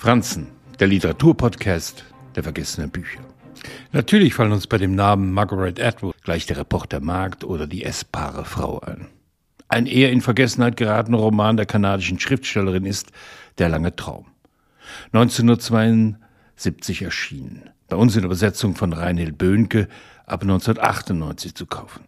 Franzen, der Literaturpodcast der vergessenen Bücher. Natürlich fallen uns bei dem Namen Margaret Atwood gleich der Reporter Markt oder die essbare Frau ein. Ein eher in Vergessenheit geratener Roman der kanadischen Schriftstellerin ist Der lange Traum. 1972 erschienen, bei uns in Übersetzung von Reinhild Böhnke, ab 1998 zu kaufen.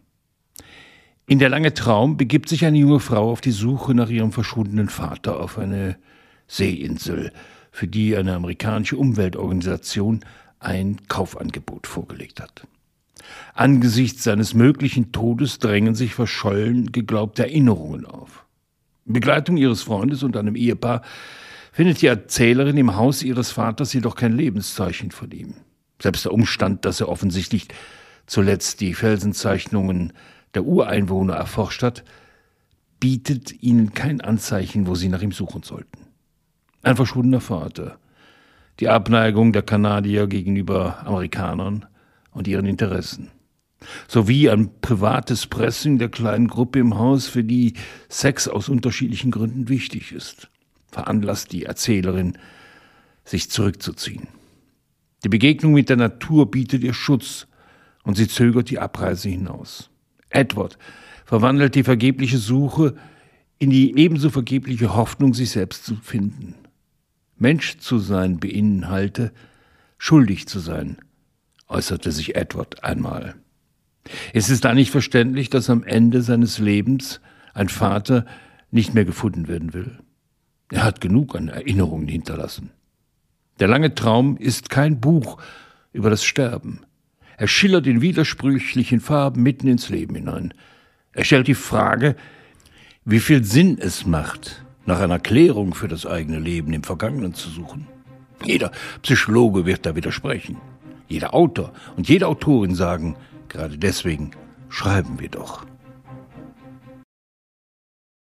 In Der lange Traum begibt sich eine junge Frau auf die Suche nach ihrem verschwundenen Vater auf eine Seeinsel, für die eine amerikanische Umweltorganisation ein Kaufangebot vorgelegt hat. Angesichts seines möglichen Todes drängen sich verschollen geglaubte Erinnerungen auf. In Begleitung ihres Freundes und einem Ehepaar findet die Erzählerin im Haus ihres Vaters jedoch kein Lebenszeichen von ihm. Selbst der Umstand, dass er offensichtlich zuletzt die Felsenzeichnungen der Ureinwohner erforscht hat, bietet ihnen kein Anzeichen, wo sie nach ihm suchen sollten. Ein verschwundener Vater. Die Abneigung der Kanadier gegenüber Amerikanern und ihren Interessen. Sowie ein privates Pressing der kleinen Gruppe im Haus, für die Sex aus unterschiedlichen Gründen wichtig ist, veranlasst die Erzählerin, sich zurückzuziehen. Die Begegnung mit der Natur bietet ihr Schutz und sie zögert die Abreise hinaus. Edward verwandelt die vergebliche Suche in die ebenso vergebliche Hoffnung, sich selbst zu finden. Mensch zu sein beinhalte, schuldig zu sein, äußerte sich Edward einmal. Es ist da nicht verständlich, dass am Ende seines Lebens ein Vater nicht mehr gefunden werden will. Er hat genug an Erinnerungen hinterlassen. Der lange Traum ist kein Buch über das Sterben. Er schillert in widersprüchlichen Farben mitten ins Leben hinein. Er stellt die Frage, wie viel Sinn es macht, nach einer Klärung für das eigene Leben im Vergangenen zu suchen. Jeder Psychologe wird da widersprechen. Jeder Autor und jede Autorin sagen, gerade deswegen schreiben wir doch.